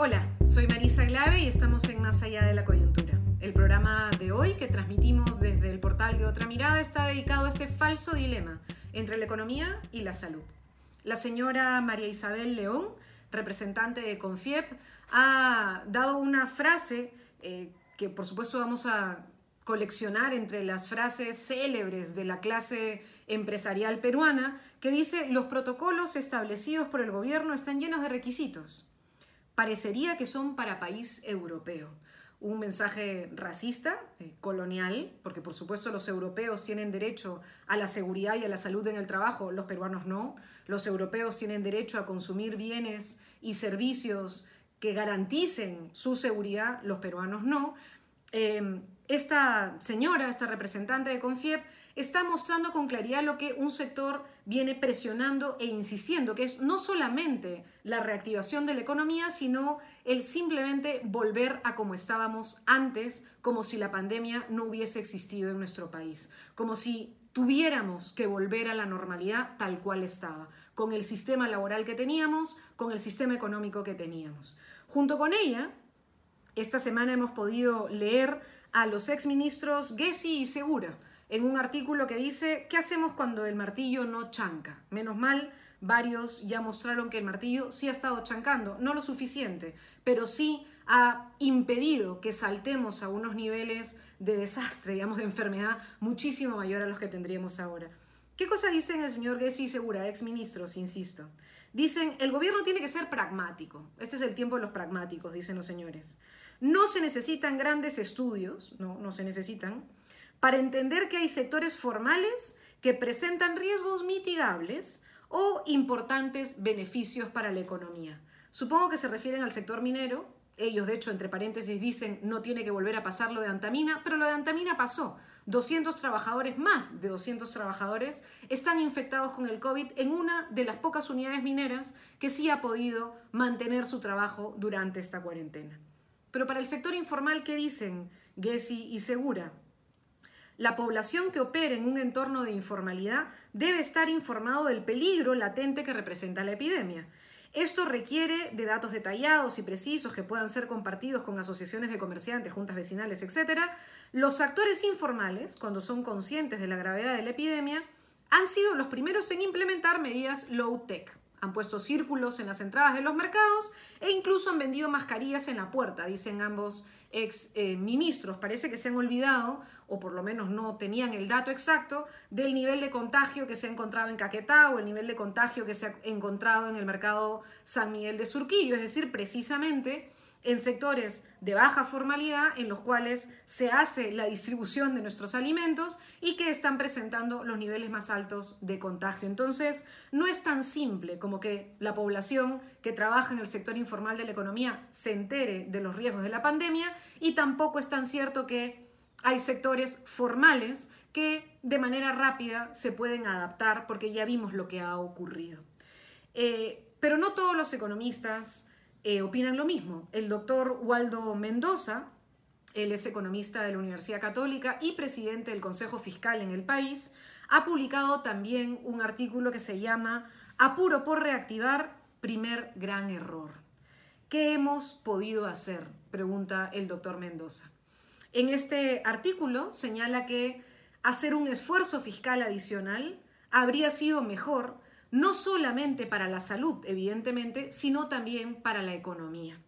Hola, soy Marisa Glave y estamos en Más Allá de la Coyuntura. El programa de hoy que transmitimos desde el portal de Otra Mirada está dedicado a este falso dilema entre la economía y la salud. La señora María Isabel León, representante de Confiep, ha dado una frase eh, que por supuesto vamos a coleccionar entre las frases célebres de la clase empresarial peruana, que dice los protocolos establecidos por el gobierno están llenos de requisitos parecería que son para país europeo. Un mensaje racista, eh, colonial, porque por supuesto los europeos tienen derecho a la seguridad y a la salud en el trabajo, los peruanos no. Los europeos tienen derecho a consumir bienes y servicios que garanticen su seguridad, los peruanos no. Eh, esta señora, esta representante de Confiep, está mostrando con claridad lo que un sector viene presionando e insistiendo, que es no solamente la reactivación de la economía, sino el simplemente volver a como estábamos antes, como si la pandemia no hubiese existido en nuestro país, como si tuviéramos que volver a la normalidad tal cual estaba, con el sistema laboral que teníamos, con el sistema económico que teníamos. Junto con ella, esta semana hemos podido leer a los exministros Gessi y Segura, en un artículo que dice, ¿qué hacemos cuando el martillo no chanca? Menos mal, varios ya mostraron que el martillo sí ha estado chancando, no lo suficiente, pero sí ha impedido que saltemos a unos niveles de desastre, digamos, de enfermedad muchísimo mayor a los que tendríamos ahora. ¿Qué cosa dicen el señor Gessi Segura, ex ministros, insisto? Dicen, el gobierno tiene que ser pragmático. Este es el tiempo de los pragmáticos, dicen los señores. No se necesitan grandes estudios, no, no se necesitan para entender que hay sectores formales que presentan riesgos mitigables o importantes beneficios para la economía. Supongo que se refieren al sector minero. Ellos, de hecho, entre paréntesis, dicen no tiene que volver a pasar lo de Antamina, pero lo de Antamina pasó. 200 trabajadores, más de 200 trabajadores, están infectados con el COVID en una de las pocas unidades mineras que sí ha podido mantener su trabajo durante esta cuarentena. Pero para el sector informal, ¿qué dicen Gessi y Segura? La población que opera en un entorno de informalidad debe estar informado del peligro latente que representa la epidemia. Esto requiere de datos detallados y precisos que puedan ser compartidos con asociaciones de comerciantes, juntas vecinales, etc. Los actores informales, cuando son conscientes de la gravedad de la epidemia, han sido los primeros en implementar medidas low-tech. Han puesto círculos en las entradas de los mercados e incluso han vendido mascarillas en la puerta, dicen ambos ex eh, ministros. Parece que se han olvidado, o por lo menos no tenían el dato exacto, del nivel de contagio que se ha encontrado en Caquetá o el nivel de contagio que se ha encontrado en el mercado San Miguel de Surquillo. Es decir, precisamente en sectores de baja formalidad en los cuales se hace la distribución de nuestros alimentos y que están presentando los niveles más altos de contagio. Entonces, no es tan simple como que la población que trabaja en el sector informal de la economía se entere de los riesgos de la pandemia y tampoco es tan cierto que hay sectores formales que de manera rápida se pueden adaptar porque ya vimos lo que ha ocurrido. Eh, pero no todos los economistas eh, opinan lo mismo. El doctor Waldo Mendoza, él es economista de la Universidad Católica y presidente del Consejo Fiscal en el país, ha publicado también un artículo que se llama Apuro por reactivar, primer gran error. ¿Qué hemos podido hacer? Pregunta el doctor Mendoza. En este artículo señala que hacer un esfuerzo fiscal adicional habría sido mejor no solamente para la salud, evidentemente, sino también para la economía.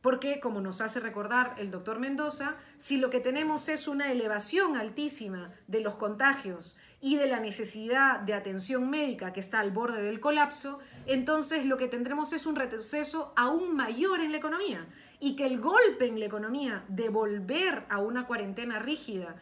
Porque, como nos hace recordar el doctor Mendoza, si lo que tenemos es una elevación altísima de los contagios y de la necesidad de atención médica que está al borde del colapso, entonces lo que tendremos es un retroceso aún mayor en la economía y que el golpe en la economía de volver a una cuarentena rígida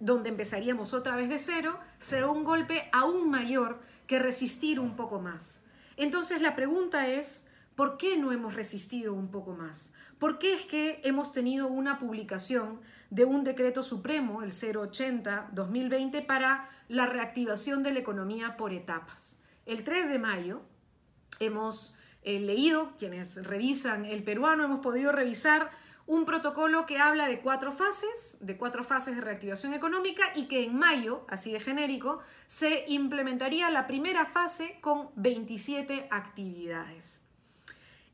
donde empezaríamos otra vez de cero, será un golpe aún mayor que resistir un poco más. Entonces la pregunta es, ¿por qué no hemos resistido un poco más? ¿Por qué es que hemos tenido una publicación de un decreto supremo, el 080-2020, para la reactivación de la economía por etapas? El 3 de mayo hemos eh, leído, quienes revisan el peruano, hemos podido revisar un protocolo que habla de cuatro fases, de cuatro fases de reactivación económica y que en mayo, así de genérico, se implementaría la primera fase con 27 actividades.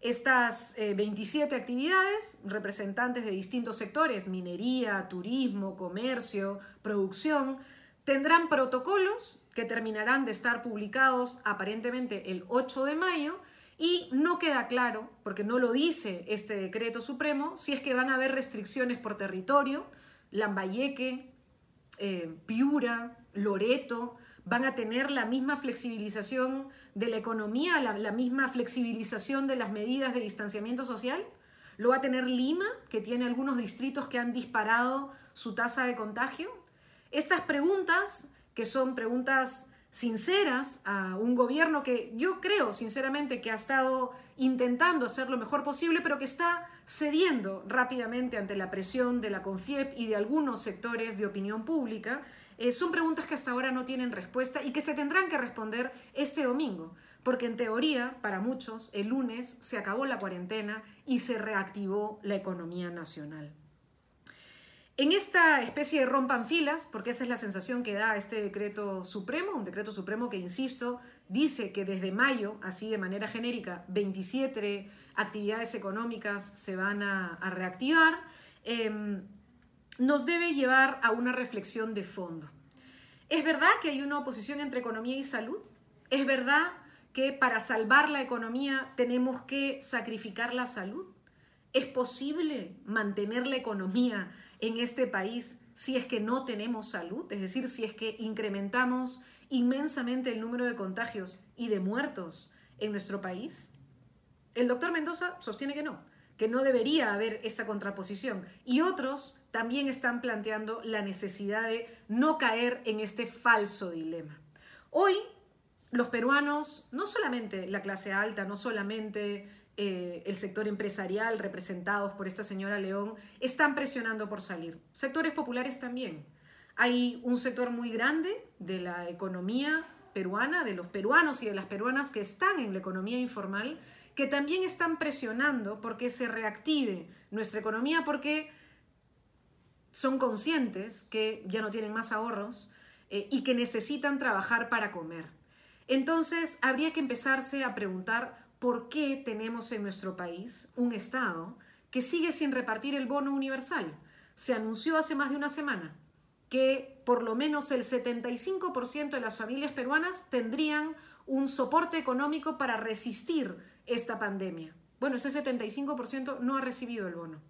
Estas 27 actividades, representantes de distintos sectores, minería, turismo, comercio, producción, tendrán protocolos que terminarán de estar publicados aparentemente el 8 de mayo y no queda claro, porque no lo dice este decreto supremo, si es que van a haber restricciones por territorio, Lambayeque, eh, Piura, Loreto, van a tener la misma flexibilización de la economía, la, misma flexibilización de las medidas de distanciamiento social. ¿Lo va a tener Lima, que tiene algunos distritos que han disparado su tasa de contagio? Estas preguntas, que son preguntas sinceras a un gobierno que yo creo sinceramente que ha estado intentando hacer lo mejor posible, pero que está cediendo rápidamente ante la presión de la CONFIEP y de algunos sectores de opinión pública, eh, son preguntas que hasta ahora no tienen respuesta y que se tendrán que responder este domingo, porque en teoría, para muchos, el lunes se acabó la cuarentena y se reactivó la economía nacional. En esta especie de rompan filas, porque esa es la sensación que da este decreto supremo, un decreto supremo que, insisto, dice que desde mayo, así de manera genérica, 27 actividades económicas se van a, reactivar, em, nos debe llevar a una reflexión de fondo. ¿Es verdad que hay una oposición entre economía y salud? ¿Es verdad que para salvar la economía tenemos que sacrificar la salud? ¿Es posible mantener la economía en este país si es que no tenemos salud? Es decir, si es que incrementamos inmensamente el número de contagios y de muertos en nuestro país. El doctor Mendoza sostiene que no, que no debería haber esa contraposición. Y otros también están planteando la necesidad de no caer en este falso dilema. Hoy los peruanos, no solamente la clase alta, no solamente eh, el sector empresarial representados por esta señora León están presionando por salir. Sectores populares también. Hay un sector muy grande de la economía peruana, de los peruanos y de las peruanas que están en la economía informal, que también están presionando porque se reactive nuestra economía porque son conscientes que ya no tienen más ahorros eh, y que necesitan trabajar para comer. Entonces, habría que empezarse a preguntar por qué tenemos en nuestro país un Estado que sigue sin repartir el bono universal. Se anunció hace más de una semana que por lo menos el 75% de las familias peruanas tendrían un soporte económico para resistir esta pandemia. Bueno, ese 75% no ha recibido el bono.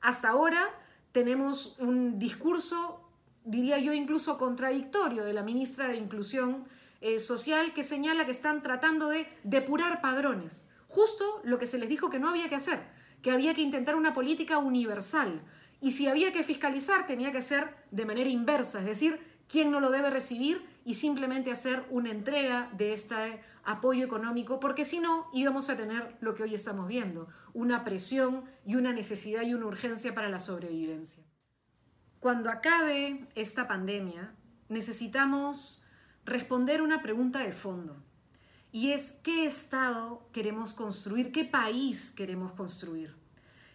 Hasta ahora tenemos un discurso, diría yo, incluso contradictorio de la ministra de Inclusión eh, social que señala que están tratando de depurar padrones. Justo lo que se les dijo que no había que hacer, que había que intentar una política universal. Y si había que fiscalizar, tenía que ser de manera inversa, es decir, quién no lo debe recibir y simplemente hacer una entrega de este apoyo económico, porque si no íbamos a tener lo que hoy estamos viendo, una presión y una necesidad y una urgencia para la sobrevivencia. Cuando acabe esta pandemia, necesitamos responder una pregunta de fondo. Y es, ¿qué Estado queremos construir? ¿Qué país queremos construir?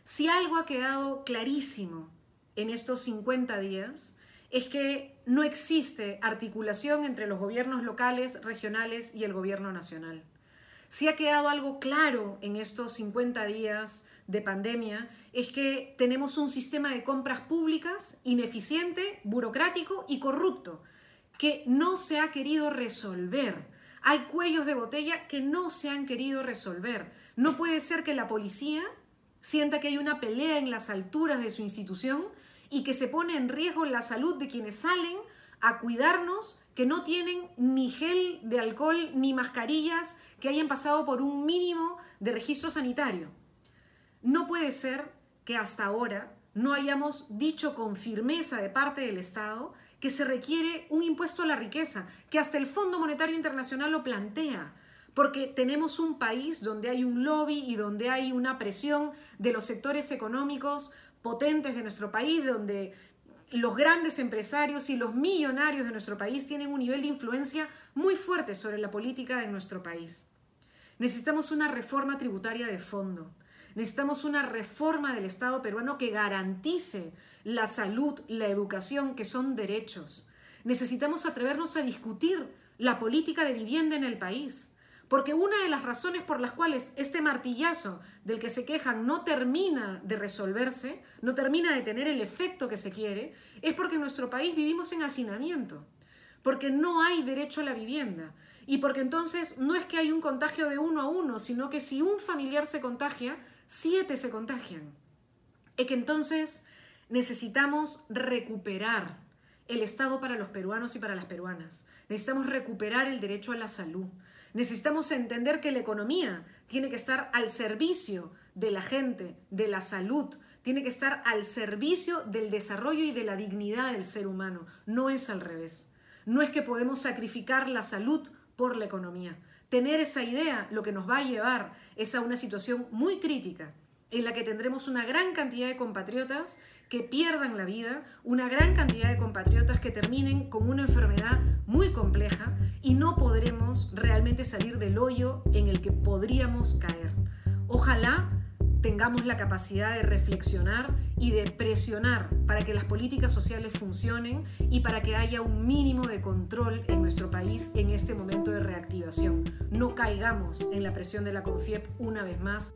Si algo ha quedado clarísimo en estos 50 días, es que no existe articulación entre los gobiernos locales, regionales y el gobierno nacional. Si ha quedado algo claro en estos 50 días de pandemia, es que tenemos un sistema de compras públicas ineficiente, burocrático y corrupto, que no se ha querido resolver. Hay cuellos de botella que no se han querido resolver. No puede ser que la policía sienta que hay una pelea en las alturas de su institución y que se pone en riesgo la salud de quienes salen a cuidarnos, que no tienen ni gel de alcohol ni mascarillas que hayan pasado por un mínimo de registro sanitario. No puede ser que hasta ahora no hayamos dicho con firmeza de parte del Estado que se requiere un impuesto a la riqueza, que hasta el Fondo Monetario Internacional lo plantea, porque tenemos un país donde hay un lobby y donde hay una presión de los sectores económicos potentes de nuestro país, donde los grandes empresarios y los millonarios de nuestro país tienen un nivel de influencia muy fuerte sobre la política de nuestro país. Necesitamos una reforma tributaria de fondo. Necesitamos una reforma del Estado peruano que garantice la salud, la educación, que son derechos. Necesitamos atrevernos a discutir la política de vivienda en el país, Porque una de las razones por las cuales este martillazo del que se quejan no termina de resolverse, no termina de tener el efecto que se quiere, es porque en nuestro país vivimos en hacinamiento, porque no hay derecho a la vivienda. Y porque entonces no es que hay un contagio de uno a uno, sino que si un familiar se contagia, siete se contagian. Es que entonces necesitamos recuperar el Estado para los peruanos y para las peruanas. Necesitamos recuperar el derecho a la salud. Necesitamos entender que la economía tiene que estar al servicio de la gente, de la salud, tiene que estar al servicio del desarrollo y de la dignidad del ser humano. No es al revés. No es que podemos sacrificar la salud por la economía. Tener esa idea lo que nos va a llevar es a una situación muy crítica en la que tendremos una gran cantidad de compatriotas que pierdan la vida, una gran cantidad de compatriotas que terminen con una enfermedad muy compleja y no podremos realmente salir del hoyo en el que podríamos caer. Ojalá tengamos la capacidad de reflexionar y de presionar para que las políticas sociales funcionen y para que haya un mínimo de control en nuestro país en este momento de reactivación. No caigamos en la presión de la CONFIEP una vez más.